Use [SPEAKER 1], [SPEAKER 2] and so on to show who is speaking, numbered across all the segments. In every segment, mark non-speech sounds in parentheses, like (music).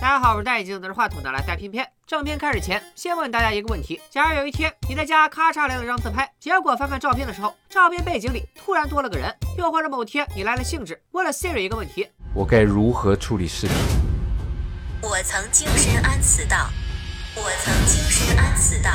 [SPEAKER 1] 大家好，我是戴眼镜拿着话筒的来带片片。正片开始前，先问大家一个问题：假如有一天你在家咔嚓来了张自拍，结果翻翻照片的时候，照片背景里突然多了个人；又或者某天你来了兴致，问了 Siri 一个问题：
[SPEAKER 2] 我该如何处理视频？
[SPEAKER 3] 我曾精神安此道，我曾精神安此道。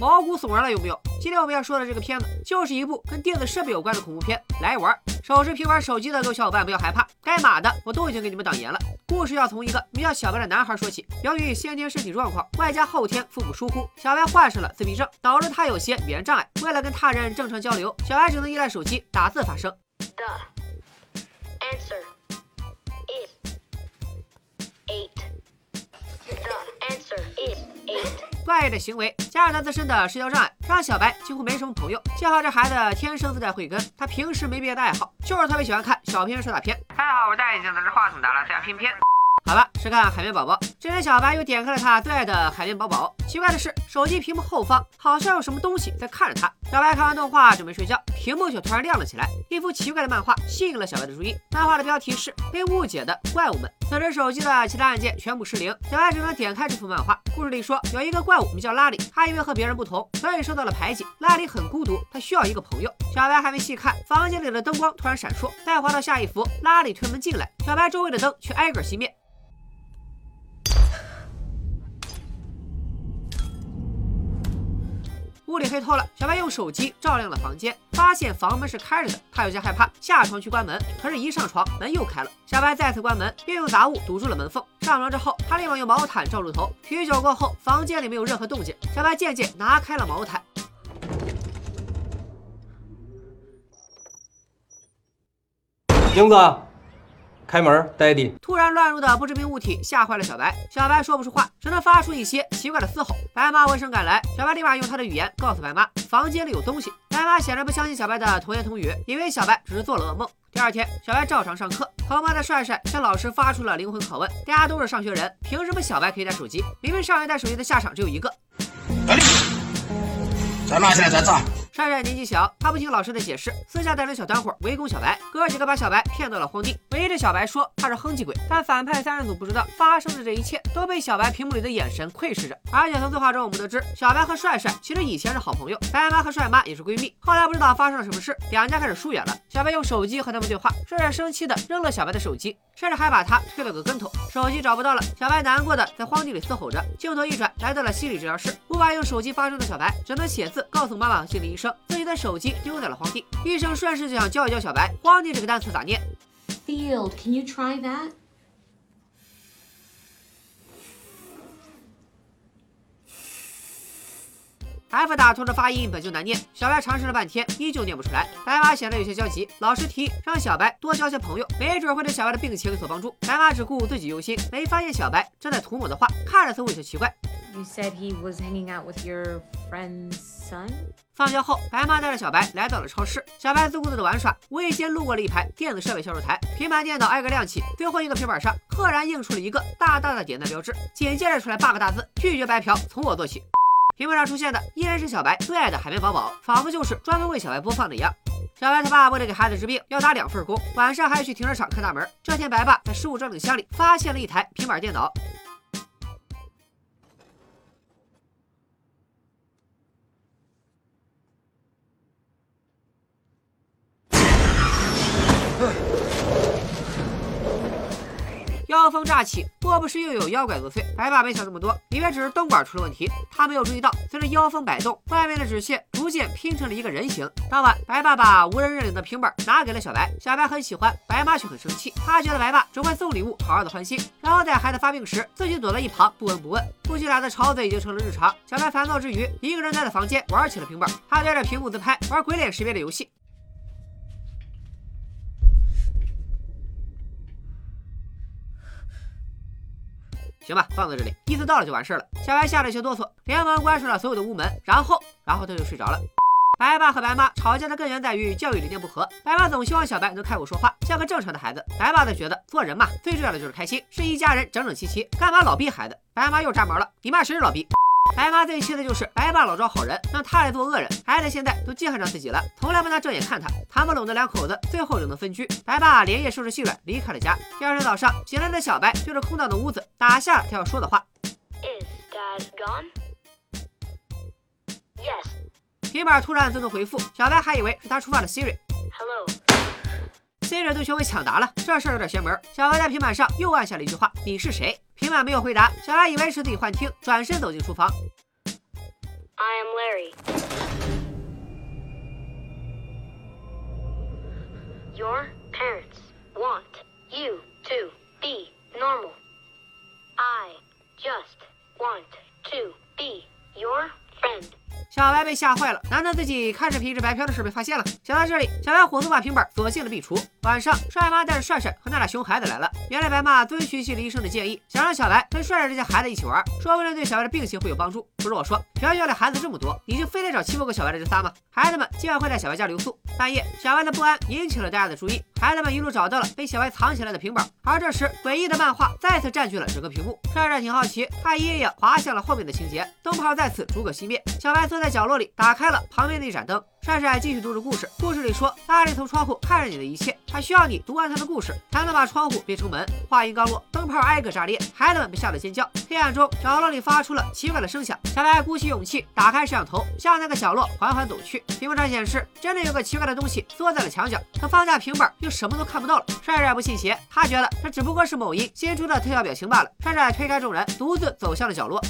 [SPEAKER 1] 毛骨悚然了有没有？今天我们要说的这个片子，就是一部跟电子设备有关的恐怖片。来玩，手持平板手机的各位小伙伴不要害怕，该码的我都已经给你们挡严了。故事要从一个名叫小白的男孩说起。由于先天身体状况，外加后天父母疏忽，小白患上了自闭症，导致他有些语言障碍。为了跟他人正常交流，小白只能依赖手机打字发声。
[SPEAKER 4] The answer answer is eight.
[SPEAKER 1] 怪异的行为加上他自身的社交障碍，让小白几乎没什么朋友。幸好这孩子天生自带慧根，他平时没别的爱好，就是特别喜欢看小片说大片。大家好，我是戴眼镜拿着话筒的来大家片片。好了，是看海绵宝宝。这天，小白又点开了他最爱的海绵宝宝。奇怪的是，手机屏幕后方好像有什么东西在看着他。小白看完动画准备睡觉，屏幕却突然亮了起来，一幅奇怪的漫画吸引了小白的注意。漫画的标题是《被误解的怪物们》。此时手机的其他按键全部失灵，小白只能点开这幅漫画。故事里说，有一个怪物名叫拉里，他因为和别人不同，所以受到了排挤。拉里很孤独，他需要一个朋友。小白还没细看，房间里的灯光突然闪烁。再滑到下一幅，拉里推门进来，小白周围的灯却挨个熄灭。屋里黑透了，小白用手机照亮了房间，发现房门是开着的。他有些害怕，下床去关门，可是，一上床门又开了。小白再次关门，并用杂物堵住了门缝。上床之后，他立马用毛毯罩住头。许久过后，房间里没有任何动静。小白渐渐拿开了毛毯。
[SPEAKER 2] 英子。开门，，Daddy！
[SPEAKER 1] 突然乱入的不知名物体吓坏了小白，小白说不出话，只能发出一些奇怪的嘶吼。白妈闻声赶来，小白立马用他的语言告诉白妈，房间里有东西。白妈显然不相信小白的童言童语，以为小白只是做了噩梦。第二天，小白照常上课，旁边的帅帅向老师发出了灵魂拷问：大家都是上学人，凭什么小白可以带手机？明明上学带手机的下场只有一个。
[SPEAKER 5] 在哪？现在在这。
[SPEAKER 1] 帅帅年纪小，他不听老师的解释，私下带着小团伙围攻小白。哥几个把小白骗到了荒地，围着小白说他是哼唧鬼。但反派三人组不知道发生的这一切都被小白屏幕里的眼神窥视着。而且从对话中我们得知，小白和帅帅其实以前是好朋友，白妈和帅妈也是闺蜜。后来不知道发生了什么事，两家开始疏远了。小白用手机和他们对话，帅帅生气的扔了小白的手机，甚至还把他推了个跟头。手机找不到了，小白难过的在荒地里嘶吼着。镜头一转，来到了心理治疗室，无法用手机发声的小白只能写字告诉妈妈和心理医生自己的手机。丢在了荒地，医生顺势就想教一教小白荒地这个单词咋念。
[SPEAKER 6] Field，can you try
[SPEAKER 1] that？F 打头的发音本就难念，小白尝试了半天，依旧念不出来。白马显得有些焦急，老师提议让小白多交些朋友，没准会对小白的病情有所帮助。白马只顾自己忧心，没发现小白正在涂抹的画，看着似乎有些奇怪。
[SPEAKER 6] 你 said he was hanging out with your friend's son.
[SPEAKER 1] 放学后，白妈带着小白来到了超市。小白自顾自的玩耍，无意间路过了一排电子设备销售台，平板电脑挨个亮起。最后一个平板上赫然映出了一个大大的点赞标志，紧接着出来八个大字：拒绝白嫖，从我做起。屏幕上出现的依然是小白最爱的海绵宝宝，仿佛就是专门为小白播放的一样。小白他爸为了给孩子治病，要打两份工，晚上还要去停车场看大门。这天，白爸在失物招领箱里发现了一台平板电脑。妖风乍起，莫不是又有妖怪作祟？白爸没想那么多，以为只是灯管出了问题。他没有注意到，随着妖风摆动，外面的纸屑逐渐拼成了一个人形。当晚，白爸把无人认领的平板拿给了小白，小白很喜欢，白妈却很生气。她觉得白爸只会送礼物，好好的欢心，然后在孩子发病时，自己躲在一旁不闻不问。夫妻俩的吵嘴已经成了日常。小白烦躁之余，一个人待在房间玩起了平板，他对着屏幕自拍，玩鬼脸识别的游戏。行吧，放在这里，意思到了就完事了。小白吓得一些哆嗦，连忙关上了所有的屋门，然后，然后他就睡着了。白爸和白妈吵架的根源在于教育理念不合。白妈总希望小白能开口说话，像个正常的孩子。白爸则觉得做人嘛，最重要的就是开心，是一家人整整齐齐，干嘛老逼孩子？白妈又炸毛了，你骂谁是老逼？白妈最气的就是白爸老招好人，让他来做恶人，孩子现在都记恨上自己了，从来不拿正眼看他，谈不拢的两口子最后只能分居。白爸连夜收拾细软离开了家。第二天早上醒来的小白对着空荡的屋子打下了他要说的话。
[SPEAKER 4] Is Dad gone? Yes.
[SPEAKER 1] 平板突然自动回复，小白还以为是他触发了 Siri。
[SPEAKER 4] Hello.
[SPEAKER 1] Siri 都学会抢答了，这事儿有点邪门。小白在平板上又按下了一句话：“你是谁？”平板没有回答，小白以为是自己幻听，转身走进厨房。
[SPEAKER 4] I am Larry. Your
[SPEAKER 1] 被吓坏了，难道自己看视频是白嫖的事被发现了？想到这里，小白火速把平板索性的壁橱。晚上，帅妈带着帅帅和那俩熊孩子来了。原来白妈遵循心理医生的建议，想让小白跟帅帅这些孩子一起玩，说不定对小白的病情会有帮助。不是我说，学校里孩子这么多，你就非得找欺负过小白的这仨吗？孩子们今晚会在小白家留宿。半夜，小白的不安引起了大家的注意，孩子们一路找到了被小白藏起来的平板。而这时，诡异的漫画再次占据了整个屏幕。帅帅挺好奇，他一页页滑向了后面的情节，灯泡再次逐个熄灭。小白坐在角落里，打开了旁边的一盏灯。帅帅继续读着故事，故事里说，拉里从窗户看着你的一切，他需要你读完他的故事，才能把窗户变成门。话音刚落，灯泡挨个炸裂，孩子们被吓得尖叫。黑暗中，角落里发出了奇怪的声响。小白鼓起勇气，打开摄像头，向那个角落缓缓走去。屏幕上显示，真的有个奇怪的东西缩在了墙角，可放下平板又什么都看不到了。帅帅不信邪，他觉得这只不过是某音新出的特效表情罢了。帅帅推开众人，独自走向了角落。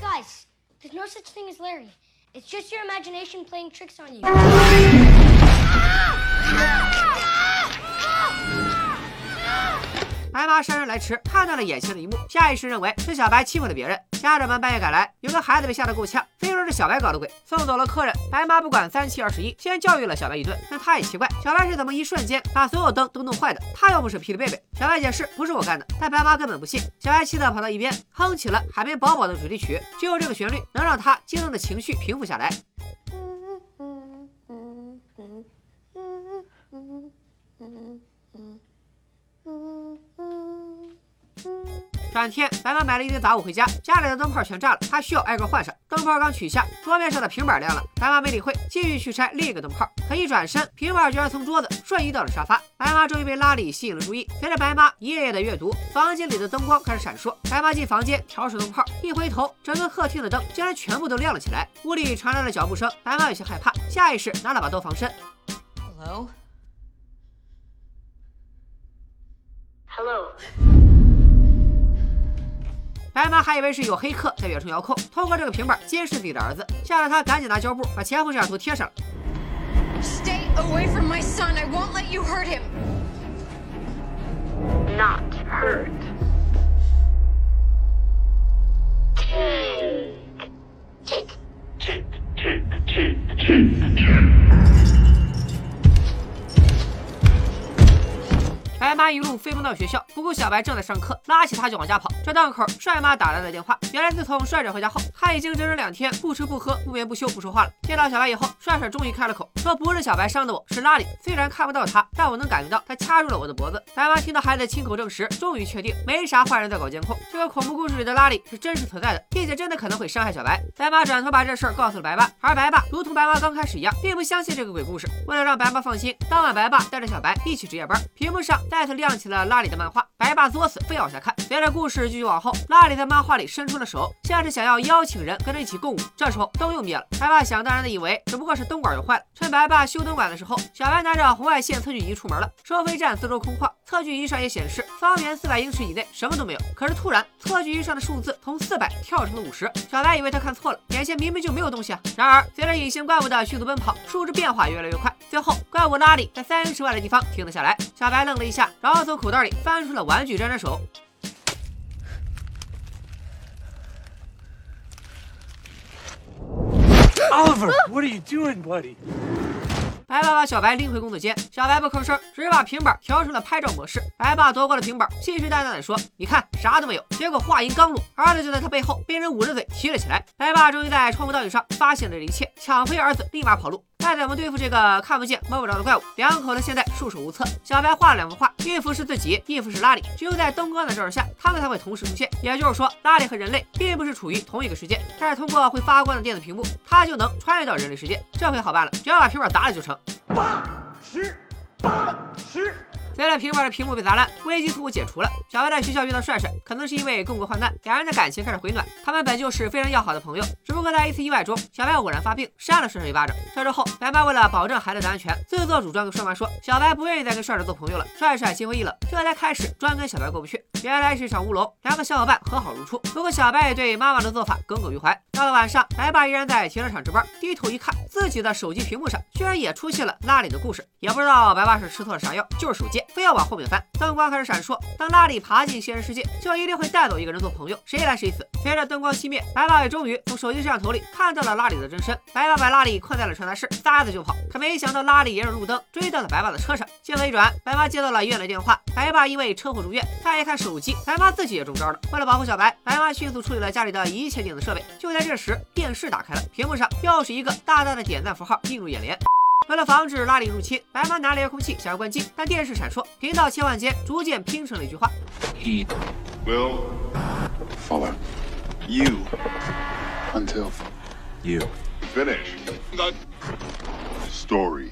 [SPEAKER 5] Guys, there's no such thing as Larry. It's just your imagination playing tricks on you. (laughs) (laughs)
[SPEAKER 1] 白妈姗姗来迟，看到了眼前的一幕，下意识认为是小白欺负了别人。家长们半夜赶来，有个孩子被吓得够呛，非说是小白搞的鬼。送走了客人，白妈不管三七二十一，先教育了小白一顿。但她也奇怪，小白是怎么一瞬间把所有灯都弄坏的？他又不是霹雳贝贝。小白解释不是我干的，但白妈根本不信。小白气得跑到一边，哼起了《海绵宝宝》的主题曲，只有这个旋律能让他激动的情绪平复下来。转天，白妈买了一堆杂物回家，家里的灯泡全炸了，她需要挨个换上。灯泡刚取下，桌面上的平板亮了，白妈没理会，继续去拆另一个灯泡。可一转身，平板居然从桌子瞬移到了沙发。白妈终于被拉里吸引了注意，随着白妈一页页的阅读，房间里的灯光开始闪烁。白妈进房间调试灯泡，一回头，整个客厅的灯竟然全部都亮了起来。屋里传来了脚步声，白妈有些害怕，下意识拿了把刀防身。
[SPEAKER 6] Hello?
[SPEAKER 4] Hello.
[SPEAKER 1] 白妈还以为是有黑客在远处遥控，通过这个平板监视自己的儿子，吓得她赶紧拿胶布把前后摄像头贴上了。
[SPEAKER 6] Stay away from my son. I won't let you hurt him.
[SPEAKER 4] Not hurt.
[SPEAKER 1] 妈一路飞奔到学校，不顾小白正在上课，拉起他就往家跑。这档口，帅妈打来了电话。原来自从帅帅回家后，他已经整整两天不吃不喝、不眠不休、不说话了。见到小白以后，帅帅终于开了口，说不是小白伤的我，是拉里。虽然看不到他，但我能感觉到他掐住了我的脖子。白妈听到孩子亲口证实，终于确定没啥坏人在搞监控。这个恐怖故事里的拉里是真实存在的，并且真的可能会伤害小白。白妈转头把这事儿告诉了白爸，而白爸如同白妈刚开始一样，并不相信这个鬼故事。为了让白妈放心，当晚白爸带着小白一起值夜班。屏幕上再次亮起了拉里的漫画，白爸作死，非要往下看。随着故事继续往后，拉里在漫画里伸出了手，像是想要邀请人跟着一起共舞。这时候灯又灭了，白爸想当然的以为只不过是灯管又坏了。趁白爸修灯管的时候，小白拿着红外线测距仪出门了。收费站四周空旷，测距仪上也显示方圆四百英尺以内什么都没有。可是突然，测距仪上的数字从四百跳成了五十，小白以为他看错了，眼前明明就没有东西啊。然而，随着隐形怪物的迅速奔跑，数值变化越来越快，最后怪物拉里在三英尺外的地方停了下来。小白愣了一下，然后从口袋里翻出了玩具沾沾手。
[SPEAKER 2] Oliver, what are you doing, buddy?
[SPEAKER 1] 白爸把小白拎回工作间，小白不吭声，只是把平板调成了拍照模式。白爸夺过了平板，信誓旦旦地说：“你看，啥都没有。”结果话音刚落，儿子就在他背后被人捂着嘴提了起来。白爸终于在窗户倒影上发现了这一切，抢回儿子，立马跑路。该怎么对付这个看不见摸不着的怪物？两口子现在束手无策。小白画了两幅画，一幅是自己，一幅是拉里。只有在灯光的照射下，他们才会同时出现。也就是说，拉里和人类并不是处于同一个世界，但是通过会发光的电子屏幕，他就能穿越到人类世界。这回好办了，只要把平板砸了就成。八十八十。随着平板的屏幕被砸烂，危机似乎解除了。小白在学校遇到帅帅，可能是因为共过患难，两人的感情开始回暖。他们本就是非常要好的朋友，只不过在一次意外中，小白偶然发病，扇了帅帅一巴掌。这之后，白妈为了保证孩子的安全，自作主张跟帅妈说，小白不愿意再跟帅帅做朋友了。帅帅心灰意冷，这才开始专跟小白过不去。原来是一场乌龙，两个小伙伴和好如初。不过小白也对妈妈的做法耿耿于怀。到了晚上，白爸依然在停车场值班，低头一看，自己的手机屏幕上居然也出现了拉里的故事。也不知道白爸是吃错了啥药，就是手贱。非要往后面翻，灯光开始闪烁。当拉里爬进现实世界，就一定会带走一个人做朋友，谁来谁死。随着灯光熄灭，白爸也终于从手机摄像头里看到了拉里的真身。白爸把拉里困在了传达室，撒子就跑。可没想到拉里沿着路灯追到了白爸的车上。镜头一转，白妈接到了医院的电话，白爸因为车祸住院。再一看手机，白妈自己也中招了。为了保护小白，白妈迅速处理了家里的一切电子设备。就在这时，电视打开了，屏幕上又是一个大大的点赞符号映入眼帘。为了防止拉里入侵，白妈拿了遥控器想要关机，但电视闪烁，频道切换间逐渐拼成了一句话。
[SPEAKER 7] ：He will follow. you. Until. You. Finish the story.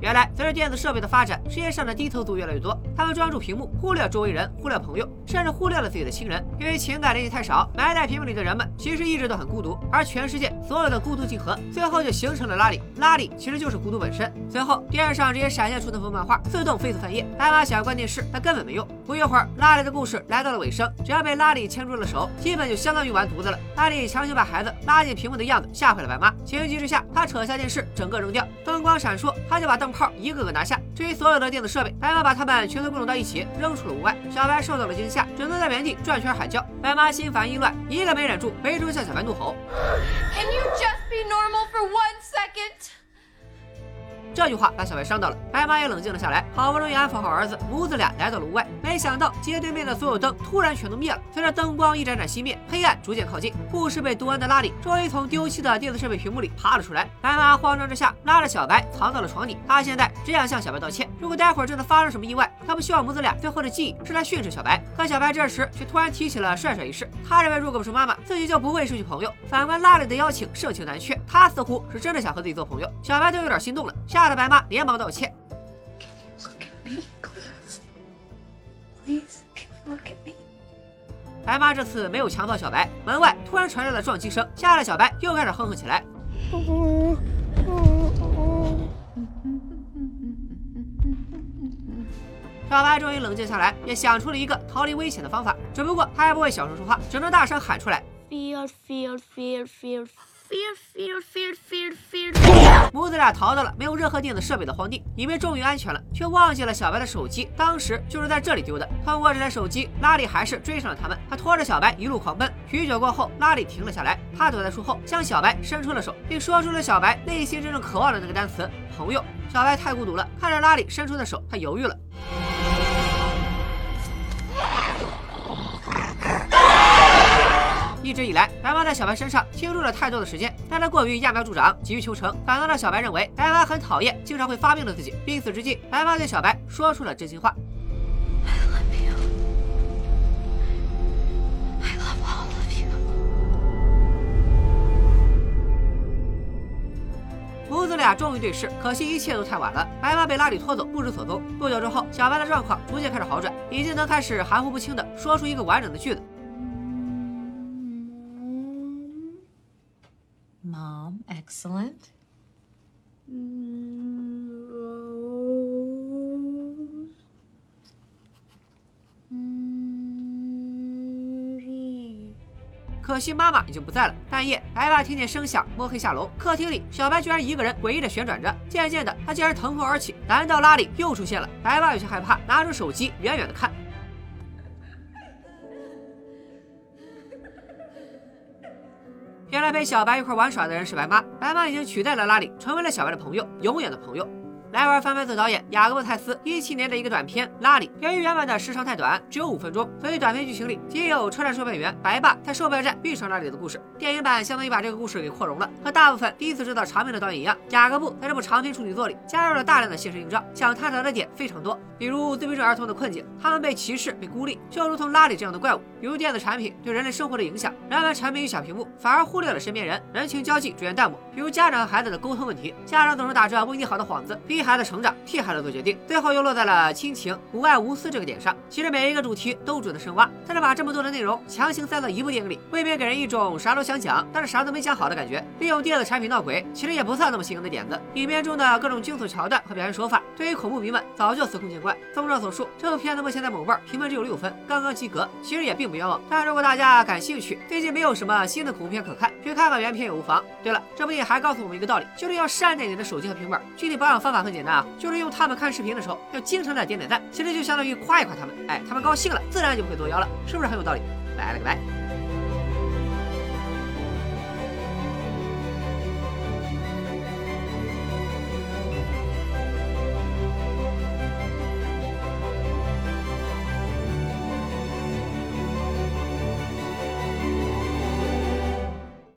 [SPEAKER 1] 原来，随着电子设备的发展，世界上的低头族越来越多。他们专注屏幕，忽略周围人，忽略朋友，甚至忽略了自己的亲人。因为情感联系太少，埋在屏幕里的人们其实一直都很孤独。而全世界所有的孤独集合，最后就形成了拉里。拉里其实就是孤独本身。随后，电视上直接闪现出那幅漫画，自动飞速翻页。艾玛想要关电视，但根本没用。不一会儿，拉里的故事来到了尾声。只要被拉里牵住了手，基本就相当于完犊子了。拉里强行把孩子拉进屏幕的样子，吓坏了白妈。情急之下，他扯下电视，整个扔掉。灯光闪烁，他就把灯泡一个个拿下。至于所有的电子设备，白妈把它们全都归拢到一起，扔出了屋外。小白受到了惊吓，只能在原地转圈喊叫。白妈心烦意乱，一个没忍住，围住向小白怒吼：“Can you just be normal for one second？”。这句话把小白伤到了，白妈也冷静了下来，好不容易安抚好儿子，母子俩来到了屋外。没想到街对面的所有灯突然全都灭了，随着灯光一盏盏熄灭，黑暗逐渐靠近。护士被毒完的拉里终于从丢弃的电子设备屏幕里爬了出来。白妈慌张之下拉着小白藏到了床底，她现在只想向小白道歉。如果待会儿真的发生什么意外，她不希望母子俩最后的记忆是来训斥小白。可小白这时却突然提起了帅帅一事，他认为如果不是妈妈，自己就不会失去朋友。反观拉里的邀请盛情难却，他似乎是真的想和自己做朋友。小白都有点心动了，下吓得白妈连忙道。歉。白妈这次没有强暴小白，门外突然传来了撞击声，吓得小白又开始哼哼起来。小白终于冷静下来，也想出了一个逃离危险的方法，只不过他还不会小声说话，只能大声喊出来。Fear, fear, fear, fear, fear。母子俩逃到了没有任何电子设备的荒地，以为终于安全了，却忘记了小白的手机，当时就是在这里丢的。通过这台手机，拉里还是追上了他们。他拖着小白一路狂奔。许久过后，拉里停了下来，他躲在树后，向小白伸出了手，并说出了小白内心真正渴望的那个单词——朋友。小白太孤独了，看着拉里伸出的手，他犹豫了。一直以来，白妈在小白身上倾注了太多的时间，但她过于揠苗助长，急于求成，反倒让小白认为白妈很讨厌经常会发病的自己。濒死之际，白妈对小白说出了真心话。母子俩终于对视，可惜一切都太晚了。白妈被拉里拖走，不知所踪。不久之后，小白的状况逐渐开始好转，已经能开始含糊不清的说出一个完整的句子。
[SPEAKER 6] Excellent.
[SPEAKER 1] Rose. 可惜妈妈已经不在了。半夜，白爸听见声响，摸黑下楼。客厅里，小白居然一个人诡异的旋转着。渐渐的，他竟然腾空而起。难道拉里又出现了？白爸有些害怕，拿出手机，远远的看。来陪小白一块玩耍的人是白妈，白妈已经取代了拉里，成为了小白的朋友，永远的朋友。来玩翻拍组导演雅各布泰斯一七年的一个短片《拉里》，由于原版的时长太短，只有五分钟，所以短片剧情里仅有车站售票员白爸在售票站遇上拉里的故事。电影版相当于把这个故事给扩容了。和大部分第一次知道长片的导演一样，雅各布在这部长篇处女作里加入了大量的现实映照，想探讨的点非常多，比如自闭症儿童的困境，他们被歧视、被孤立，就如同拉里这样的怪物；比如电子产品对人类生活的影响，人们沉迷于小屏幕，反而忽略了身边人，人情交际逐渐淡漠；比如家长和孩子的沟通问题，家长总是打着为你好的幌子，逼孩子成长，替孩子做决定，最后又落在了亲情、无爱无私这个点上。其实每一个主题都值得深挖，但是把这么多的内容强行塞到一部电影里，未免给人一种啥都想讲，但是啥都没讲好的感觉。利用电子产品闹鬼，其实也不算那么新颖的点子。影片中的各种惊悚桥段和表现手法，对于恐怖迷们早就司空见惯。综上所述，这部片子目前在某瓣评分只有六分，刚刚及格，其实也并不冤枉。但如果大家感兴趣，最近没有什么新的恐怖片可看，去看看原片也无妨。对了，这部电影还告诉我们一个道理，就是要善待你的手机和平板。具体保养方法很简单啊，就是用他们看视频的时候，要经常的点点赞，其实就相当于夸一夸他们。哎，他们高兴了，自然就不会作妖了，是不是很有道理？拜了个拜。